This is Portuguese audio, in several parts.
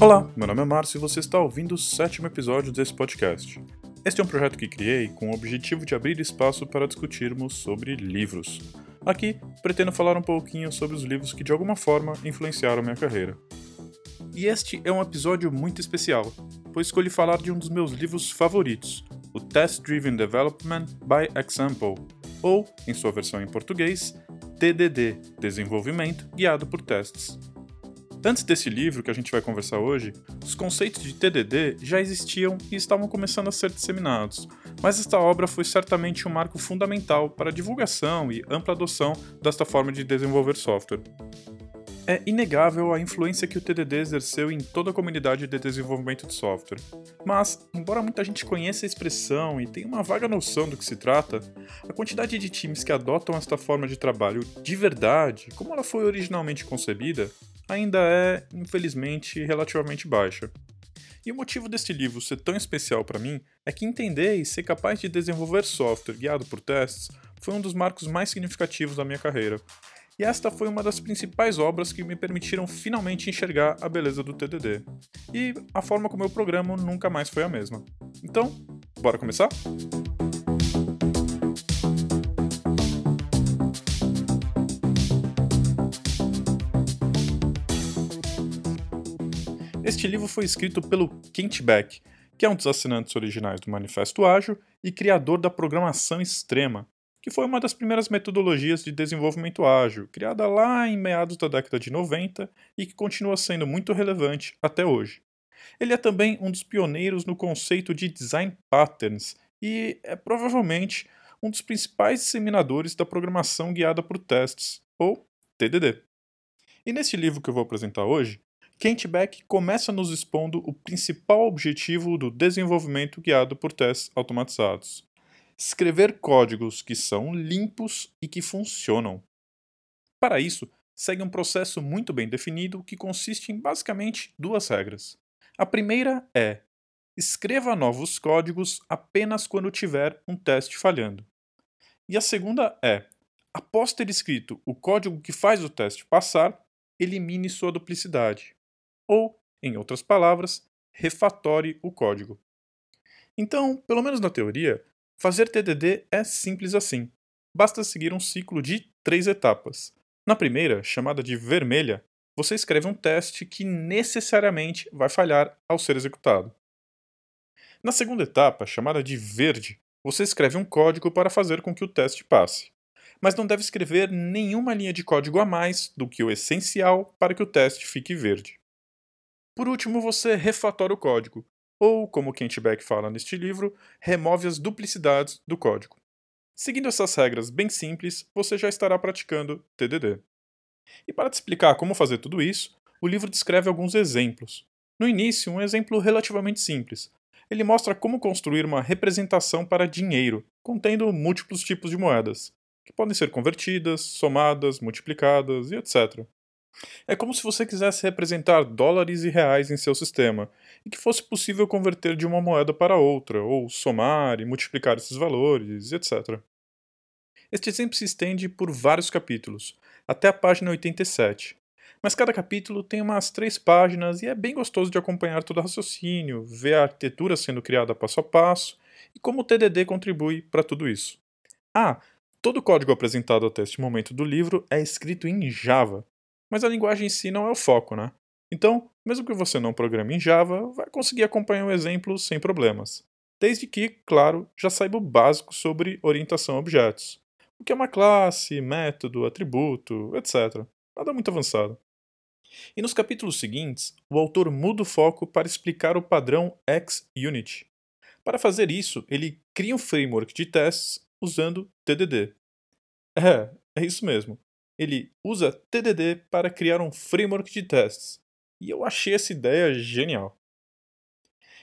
Olá, meu nome é Márcio e você está ouvindo o sétimo episódio desse podcast. Este é um projeto que criei com o objetivo de abrir espaço para discutirmos sobre livros. Aqui, pretendo falar um pouquinho sobre os livros que de alguma forma influenciaram minha carreira. E este é um episódio muito especial, pois escolhi falar de um dos meus livros favoritos, o Test Driven Development by Example, ou, em sua versão em português, TDD Desenvolvimento Guiado por Testes. Antes desse livro que a gente vai conversar hoje, os conceitos de TDD já existiam e estavam começando a ser disseminados, mas esta obra foi certamente um marco fundamental para a divulgação e ampla adoção desta forma de desenvolver software. É inegável a influência que o TDD exerceu em toda a comunidade de desenvolvimento de software. Mas, embora muita gente conheça a expressão e tenha uma vaga noção do que se trata, a quantidade de times que adotam esta forma de trabalho de verdade, como ela foi originalmente concebida, ainda é, infelizmente, relativamente baixa. E o motivo deste livro ser tão especial para mim é que entender e ser capaz de desenvolver software guiado por testes foi um dos marcos mais significativos da minha carreira. E esta foi uma das principais obras que me permitiram finalmente enxergar a beleza do TDD. E a forma como eu programo nunca mais foi a mesma. Então, bora começar? Este livro foi escrito pelo Kent Beck, que é um dos assinantes originais do Manifesto Ágil e criador da programação extrema, que foi uma das primeiras metodologias de desenvolvimento ágil, criada lá em meados da década de 90 e que continua sendo muito relevante até hoje. Ele é também um dos pioneiros no conceito de design patterns e é provavelmente um dos principais disseminadores da programação guiada por testes, ou TDD. E nesse livro que eu vou apresentar hoje, Kent Beck começa nos expondo o principal objetivo do desenvolvimento guiado por testes automatizados: escrever códigos que são limpos e que funcionam. Para isso, segue um processo muito bem definido que consiste em basicamente duas regras. A primeira é: escreva novos códigos apenas quando tiver um teste falhando. E a segunda é: após ter escrito o código que faz o teste passar, elimine sua duplicidade ou, em outras palavras, refatore o código. Então, pelo menos na teoria, fazer TDD é simples assim. Basta seguir um ciclo de três etapas. Na primeira, chamada de vermelha, você escreve um teste que necessariamente vai falhar ao ser executado. Na segunda etapa, chamada de verde, você escreve um código para fazer com que o teste passe. Mas não deve escrever nenhuma linha de código a mais do que o essencial para que o teste fique verde. Por último, você refatora o código, ou, como Kent Beck fala neste livro, remove as duplicidades do código. Seguindo essas regras bem simples, você já estará praticando TDD. E para te explicar como fazer tudo isso, o livro descreve alguns exemplos. No início, um exemplo relativamente simples. Ele mostra como construir uma representação para dinheiro, contendo múltiplos tipos de moedas, que podem ser convertidas, somadas, multiplicadas e etc. É como se você quisesse representar dólares e reais em seu sistema, e que fosse possível converter de uma moeda para outra, ou somar e multiplicar esses valores, etc. Este exemplo se estende por vários capítulos, até a página 87. Mas cada capítulo tem umas três páginas e é bem gostoso de acompanhar todo o raciocínio, ver a arquitetura sendo criada passo a passo e como o TDD contribui para tudo isso. Ah, todo o código apresentado até este momento do livro é escrito em Java, mas a linguagem em si não é o foco, né? Então, mesmo que você não programe em Java, vai conseguir acompanhar o exemplo sem problemas. Desde que, claro, já saiba o básico sobre orientação a objetos. O que é uma classe, método, atributo, etc. Nada muito avançado. E nos capítulos seguintes, o autor muda o foco para explicar o padrão XUnit. Para fazer isso, ele cria um framework de testes usando TDD. É, é isso mesmo ele usa TDD para criar um framework de testes. E eu achei essa ideia genial.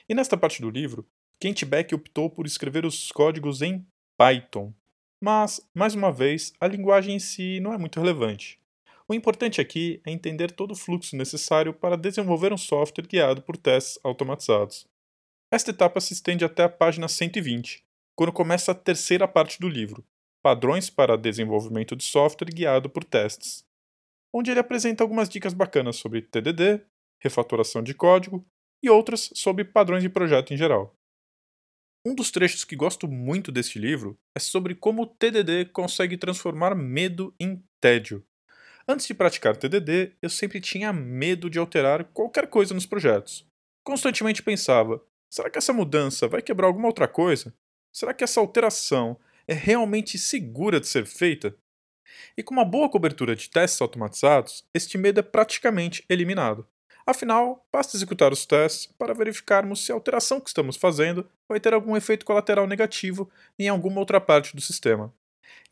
E nesta parte do livro, Kent Beck optou por escrever os códigos em Python. Mas, mais uma vez, a linguagem em si não é muito relevante. O importante aqui é entender todo o fluxo necessário para desenvolver um software guiado por testes automatizados. Esta etapa se estende até a página 120, quando começa a terceira parte do livro, Padrões para desenvolvimento de software guiado por testes. onde ele apresenta algumas dicas bacanas sobre TDD, refatoração de código e outras sobre padrões de projeto em geral. Um dos trechos que gosto muito deste livro é sobre como o TDD consegue transformar medo em tédio. Antes de praticar TDD, eu sempre tinha medo de alterar qualquer coisa nos projetos. Constantemente pensava: será que essa mudança vai quebrar alguma outra coisa? Será que essa alteração é realmente segura de ser feita? E com uma boa cobertura de testes automatizados, este medo é praticamente eliminado. Afinal, basta executar os testes para verificarmos se a alteração que estamos fazendo vai ter algum efeito colateral negativo em alguma outra parte do sistema.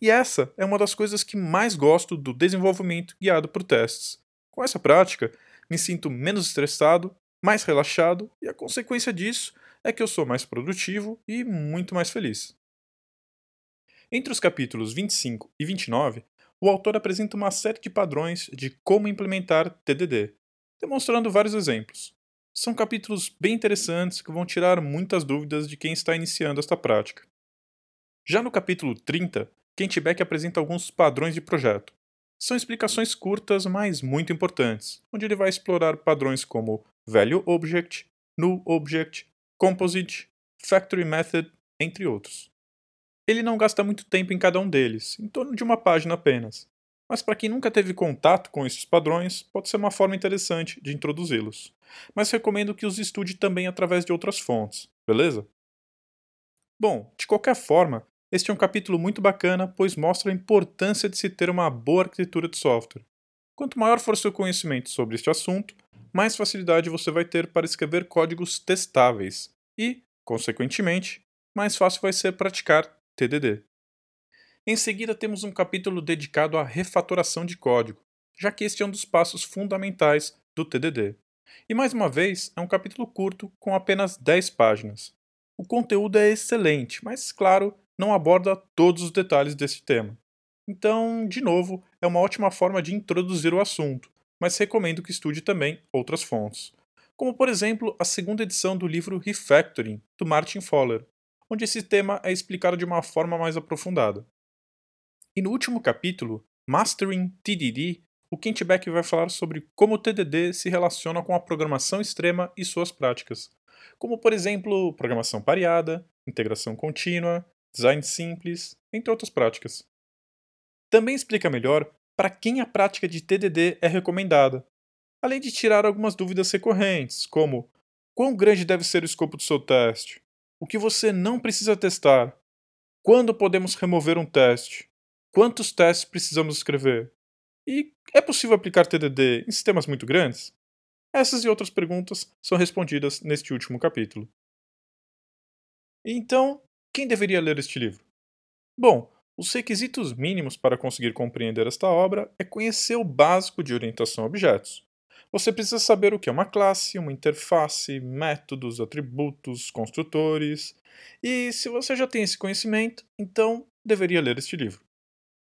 E essa é uma das coisas que mais gosto do desenvolvimento guiado por testes. Com essa prática, me sinto menos estressado, mais relaxado e a consequência disso é que eu sou mais produtivo e muito mais feliz. Entre os capítulos 25 e 29, o autor apresenta uma série de padrões de como implementar TDD, demonstrando vários exemplos. São capítulos bem interessantes que vão tirar muitas dúvidas de quem está iniciando esta prática. Já no capítulo 30, Kent Beck apresenta alguns padrões de projeto. São explicações curtas, mas muito importantes, onde ele vai explorar padrões como Value Object, Null Object, Composite, Factory Method, entre outros. Ele não gasta muito tempo em cada um deles, em torno de uma página apenas, mas para quem nunca teve contato com esses padrões, pode ser uma forma interessante de introduzi-los. Mas recomendo que os estude também através de outras fontes, beleza? Bom, de qualquer forma, este é um capítulo muito bacana, pois mostra a importância de se ter uma boa arquitetura de software. Quanto maior for seu conhecimento sobre este assunto, mais facilidade você vai ter para escrever códigos testáveis e, consequentemente, mais fácil vai ser praticar TDD. Em seguida, temos um capítulo dedicado à refatoração de código, já que este é um dos passos fundamentais do TDD. E mais uma vez, é um capítulo curto com apenas 10 páginas. O conteúdo é excelente, mas, claro, não aborda todos os detalhes deste tema. Então, de novo, é uma ótima forma de introduzir o assunto, mas recomendo que estude também outras fontes, como por exemplo a segunda edição do livro Refactoring, do Martin Fowler, onde esse tema é explicado de uma forma mais aprofundada. E no último capítulo, Mastering TDD, o Kent Beck vai falar sobre como o TDD se relaciona com a programação extrema e suas práticas, como por exemplo programação pareada, integração contínua, design simples, entre outras práticas. Também explica melhor para quem a prática de TDD é recomendada, além de tirar algumas dúvidas recorrentes, como quão grande deve ser o escopo do seu teste, o que você não precisa testar, quando podemos remover um teste, Quantos testes precisamos escrever? E é possível aplicar TDD em sistemas muito grandes? Essas e outras perguntas são respondidas neste último capítulo. Então, quem deveria ler este livro? Bom, os requisitos mínimos para conseguir compreender esta obra é conhecer o básico de orientação a objetos. Você precisa saber o que é uma classe, uma interface, métodos, atributos, construtores. E se você já tem esse conhecimento, então deveria ler este livro.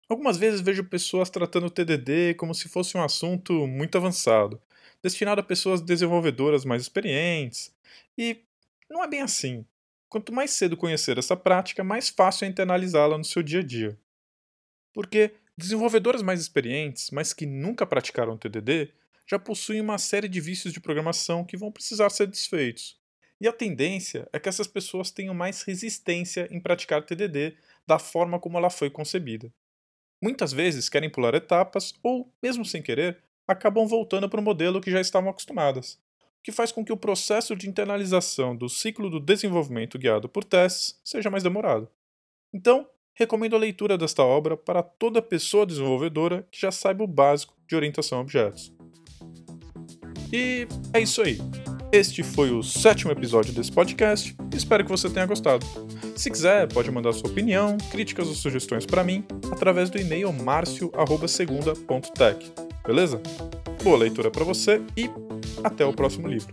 Algumas vezes vejo pessoas tratando o TDD como se fosse um assunto muito avançado, destinado a pessoas desenvolvedoras mais experientes, e não é bem assim. Quanto mais cedo conhecer essa prática, mais fácil é internalizá-la no seu dia a dia. Porque desenvolvedoras mais experientes, mas que nunca praticaram TDD, já possuem uma série de vícios de programação que vão precisar ser desfeitos. E a tendência é que essas pessoas tenham mais resistência em praticar TDD da forma como ela foi concebida. Muitas vezes querem pular etapas ou, mesmo sem querer, acabam voltando para o modelo que já estavam acostumadas, o que faz com que o processo de internalização do ciclo do desenvolvimento guiado por testes seja mais demorado. Então, recomendo a leitura desta obra para toda pessoa desenvolvedora que já saiba o básico de orientação a objetos. E é isso aí. Este foi o sétimo episódio desse podcast. Espero que você tenha gostado. Se quiser, pode mandar sua opinião, críticas ou sugestões para mim através do e-mail marcio@segunda.tech. Beleza? Boa leitura para você e até o próximo livro.